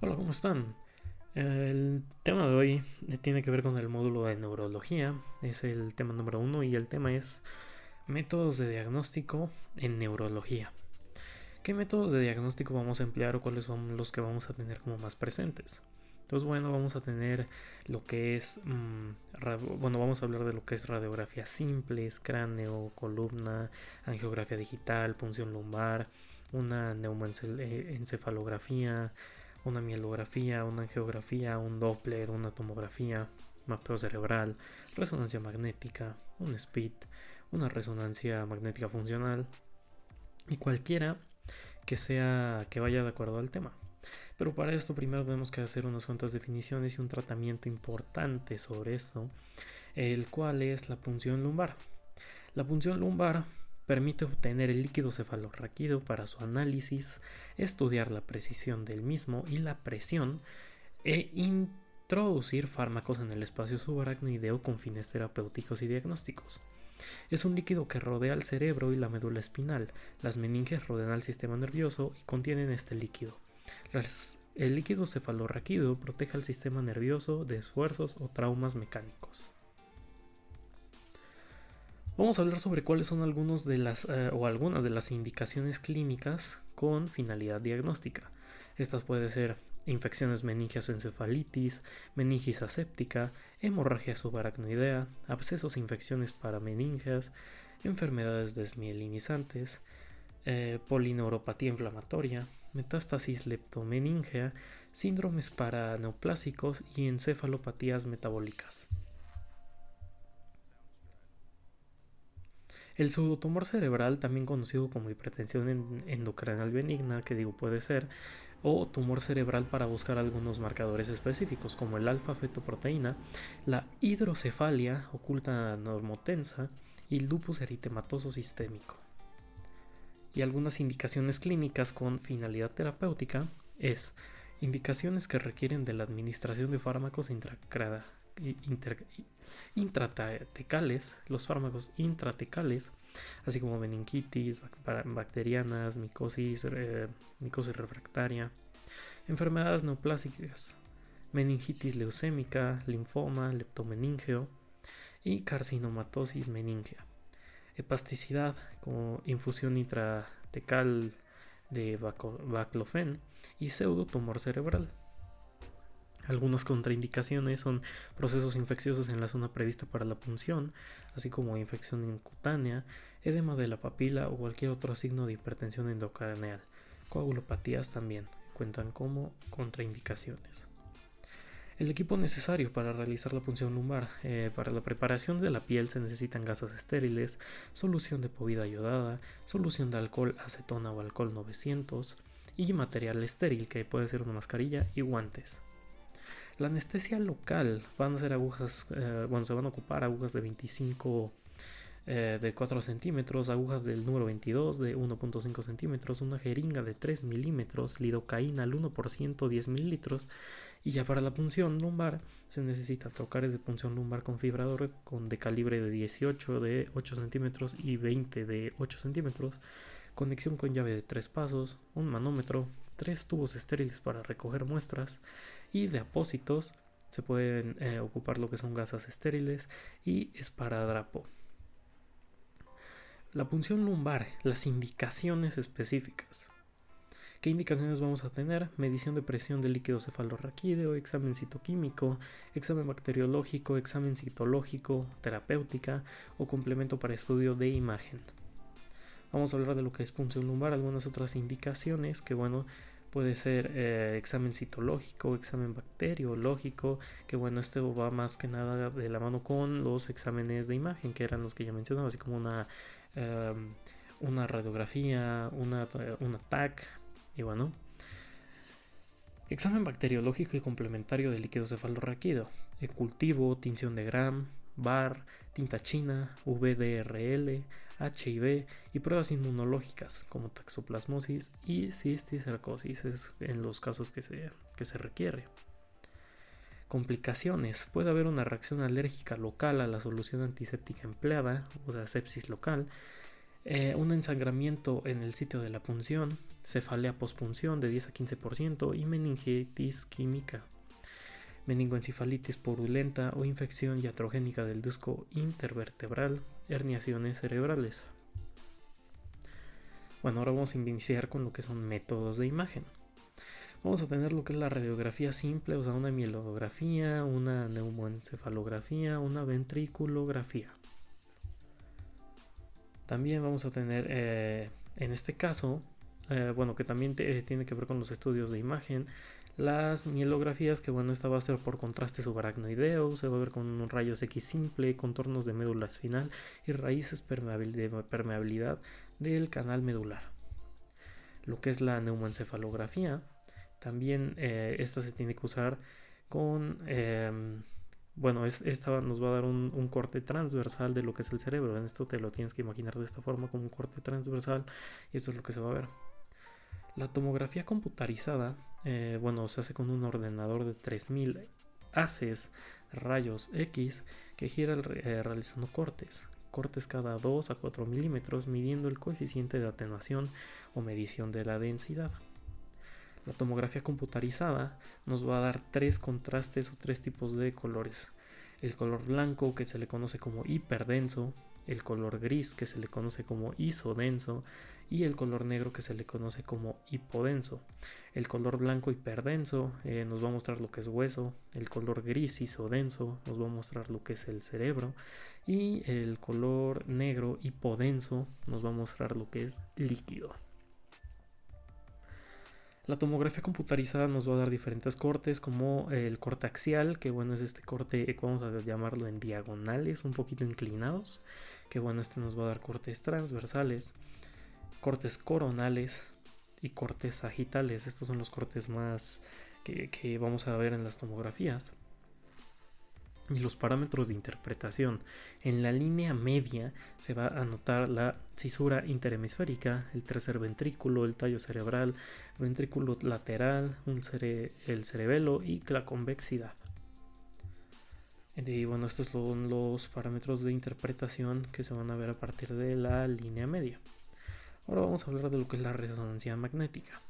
Hola, ¿cómo están? El tema de hoy tiene que ver con el módulo de neurología, es el tema número uno y el tema es métodos de diagnóstico en neurología. ¿Qué métodos de diagnóstico vamos a emplear o cuáles son los que vamos a tener como más presentes? Entonces, bueno, vamos a tener lo que es, mm, bueno, vamos a hablar de lo que es radiografía simples, cráneo, columna, angiografía digital, punción lumbar, una neumoencefalografía, una mielografía, una angiografía, un Doppler, una tomografía, mapeo cerebral, resonancia magnética, un SPID, una resonancia magnética funcional y cualquiera que sea que vaya de acuerdo al tema. Pero para esto primero tenemos que hacer unas cuantas definiciones y un tratamiento importante sobre esto, el cual es la punción lumbar. La punción lumbar permite obtener el líquido cefalorraquídeo para su análisis, estudiar la precisión del mismo y la presión e introducir fármacos en el espacio subaracnoideo con fines terapéuticos y diagnósticos. Es un líquido que rodea al cerebro y la médula espinal. Las meninges rodean al sistema nervioso y contienen este líquido. el líquido cefalorraquídeo protege al sistema nervioso de esfuerzos o traumas mecánicos. Vamos a hablar sobre cuáles son algunos de las eh, o algunas de las indicaciones clínicas con finalidad diagnóstica. Estas pueden ser infecciones meningias o encefalitis, meningitis aséptica, hemorragia subaracnoidea, abscesos e infecciones parameningias, enfermedades desmielinizantes, eh, polineuropatía inflamatoria, metástasis leptomeningea, síndromes paraneoplásicos y encefalopatías metabólicas. El pseudotumor cerebral, también conocido como hipertensión endocrinal benigna, que digo puede ser, o tumor cerebral para buscar algunos marcadores específicos como el alfa-fetoproteína, la hidrocefalia oculta normotensa y el lupus eritematoso sistémico. Y algunas indicaciones clínicas con finalidad terapéutica es indicaciones que requieren de la administración de fármacos intratecales, los fármacos intratecales, así como meningitis, bacterianas, micosis, micosis refractaria, enfermedades neoplásicas, meningitis leucémica, linfoma, leptomeningeo y carcinomatosis meningea. Hepasticidad como infusión intratecal de baclofen y pseudotumor cerebral. Algunas contraindicaciones son procesos infecciosos en la zona prevista para la punción, así como infección cutánea, edema de la papila o cualquier otro signo de hipertensión endocraneal. Coagulopatías también cuentan como contraindicaciones. El equipo necesario para realizar la punción lumbar. Eh, para la preparación de la piel se necesitan gasas estériles, solución de povida ayudada, solución de alcohol acetona o alcohol 900 y material estéril que puede ser una mascarilla y guantes. La anestesia local van a ser agujas, eh, bueno, se van a ocupar agujas de 25 eh, de 4 centímetros, agujas del número 22 de 1.5 centímetros, una jeringa de 3 milímetros, lidocaína al 1%, 10 mililitros. Y ya para la punción lumbar se necesitan trocares de punción lumbar con fibrador con de calibre de 18 de 8 centímetros y 20 de 8 centímetros, conexión con llave de 3 pasos, un manómetro, tres tubos estériles para recoger muestras y de apósitos se pueden eh, ocupar lo que son gasas estériles y esparadrapo. La punción lumbar, las indicaciones específicas. ¿Qué indicaciones vamos a tener? Medición de presión del líquido cefalorraquídeo, examen citoquímico, examen bacteriológico, examen citológico, terapéutica o complemento para estudio de imagen. Vamos a hablar de lo que es punción lumbar, algunas otras indicaciones que bueno, puede ser eh, examen citológico, examen bacteriológico, que bueno, esto va más que nada de la mano con los exámenes de imagen, que eran los que ya mencionaba, así como una, em, una radiografía, una, una TAC, y bueno. Examen bacteriológico y complementario de líquido cefalorraquídeo, el cultivo, tinción de Gram, BAR, tinta china, VDRL, HIV y pruebas inmunológicas como taxoplasmosis y cisticercosis es en los casos que se, que se requiere. Complicaciones. Puede haber una reacción alérgica local a la solución antiséptica empleada, o sea, sepsis local. eh, un ensangramiento en el sitio de la punción, cefalea pospunción de 10 a 15% y meningitis química, meningoencefalitis purulenta o infección iatrogénica del disco intervertebral, herniaciones cerebrales. Bueno, ahora vamos a iniciar con lo que son métodos de imagen. Vamos a tener lo que es la radiografía simple, o sea, una mielografía, una neumoencefalografía, una ventriculografía. También vamos a tener, eh, en este caso, eh, bueno, que también tiene que ver con los estudios de imagen, las mielografías, que bueno, esta va a ser por contraste subaracnoideo, se va a ver con rayos X simple, contornos de médula espinal y raíces de permeabilidad del canal medular. Lo que es la neumoencefalografía, también eh, esta se tiene que usar con em, bueno, esta nos va a dar un, corte transversal de lo que es el cerebro. En esto te lo tienes que imaginar de esta forma como un corte transversal y esto es lo que se va a ver. La tomografía computarizada, eh, bueno, se hace con un ordenador de 3000 haces rayos X que gira eh, realizando cortes. Cortes cada 2 a 4 milímetros midiendo el coeficiente de atenuación o medición de la densidad. La tomografía computarizada nos va a dar tres contrastes o tres tipos de colores. El color blanco que se le conoce como hiperdenso, el color gris que se le conoce como isodenso y el color negro que se le conoce como hipodenso. El color blanco hiperdenso eh, nos va a mostrar lo que es hueso, el color gris isodenso nos va a mostrar lo que es el cerebro y el color negro hipodenso nos va a mostrar lo que es líquido. La tomografía computarizada nos va a dar diferentes cortes como el corte axial, que bueno es este corte, vamos a llamarlo en diagonales, un poquito inclinados, que bueno este nos va a dar cortes transversales, cortes coronales y cortes sagitales. Estos son los cortes más que vamos a ver en las tomografías y los parámetros de interpretación. En la línea media se va a notar la cisura interhemisférica, el tercer ventrículo, el tallo cerebral, ventrículo lateral, el cerebelo y la convexidad. Y bueno, estos son los parámetros de interpretación que se van a ver a partir de la línea media. Ahora vamos a hablar de lo que es la resonancia magnética.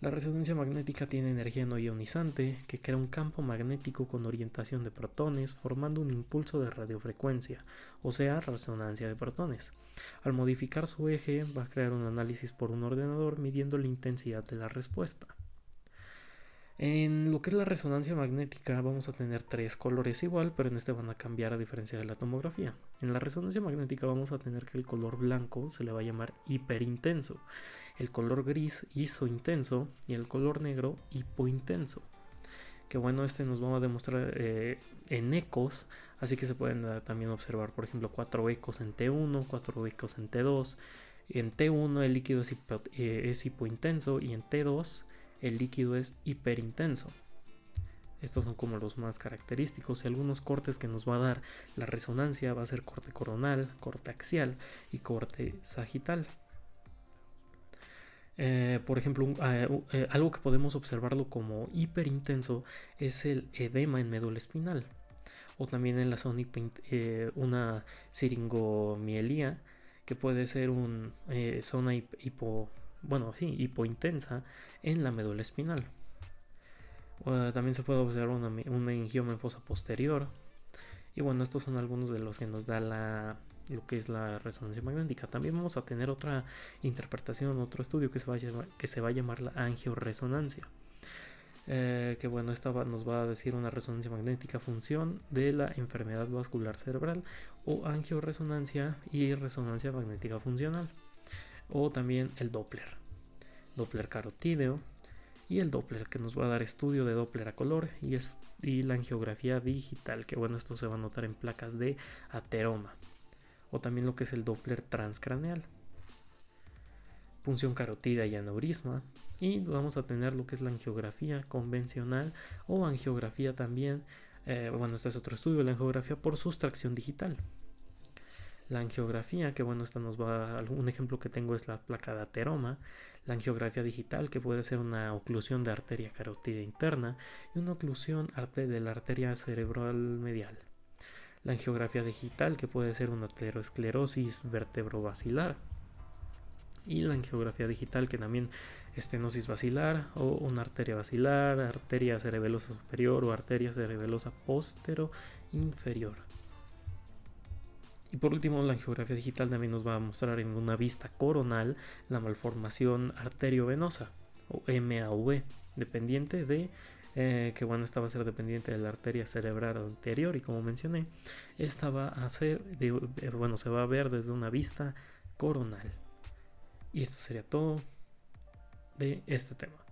La resonancia magnética tiene energía no ionizante que crea un campo magnético con orientación de protones formando un impulso de radiofrecuencia, o sea, resonancia de protones. Al modificar su eje va a crear un análisis por un ordenador midiendo la intensidad de la respuesta. En lo que es la resonancia magnética vamos a tener tres colores igual, pero en este van a cambiar a diferencia de la tomografía. En la resonancia magnética vamos a tener que el color blanco se le va a llamar hiperintenso el color gris hizo intenso y el color negro hipointenso. Que bueno, este nos va a demostrar eh, en ecos, así que se pueden eh, también observar, por ejemplo, cuatro ecos en T1, cuatro ecos en T2. En T1 el líquido es, eh, es hipointenso y en T2 el líquido es hiperintenso. Estos son como los más característicos y algunos cortes que nos va a dar la resonancia va a ser corte coronal, corte axial y corte sagital. Eh, por ejemplo, eh, eh, algo que podemos observarlo como hiperintenso es el edema en médula espinal o también en la zona una siringomielía que puede ser una zona hipo, bueno, sí, hipointensa en la médula espinal. también se puede observar un meningioma en fosa posterior. Y bueno, estos son algunos de los que nos da la, lo que es la resonancia magnética. También vamos a tener otra interpretación, otro estudio que se va a llamar, que se va a llamar la angioresonancia. Eh, que bueno, esta nos va a decir una resonancia magnética función de la enfermedad vascular cerebral o angioresonancia y resonancia magnética funcional. O también el Doppler, Doppler carotídeo y el Doppler que nos va a dar estudio de Doppler a color y, es, y la angiografía digital, que bueno, esto se va a notar en placas de ateroma o también lo que es el Doppler transcraneal. Punción carotida y aneurisma. Y vamos a tener lo que es la angiografía convencional o angiografía también. Eh, bueno, este es otro estudio, la angiografía por sustracción digital. La angiografía, que bueno, esta nos va, un ejemplo que tengo es la placa de ateroma, la angiografía digital, que puede ser una oclusión de arteria carótida interna y una oclusión de la arteria cerebral medial la angiografía digital, que puede ser una aterosclerosis vertebrovascular. y la angiografía digital que también estenosis basilar o una arteria basilar, arteria cerebelosa superior o arteria cerebelosa postero inferior. Y por último, la angiografía digital también nos va a mostrar en una vista coronal la malformación arteriovenosa o MAV, dependiente de eh, que bueno, esta va a ser dependiente de la arteria cerebral anterior y como mencioné, esta va a ser, eh, bueno, se va a ver desde una vista coronal. Y esto sería todo de este tema.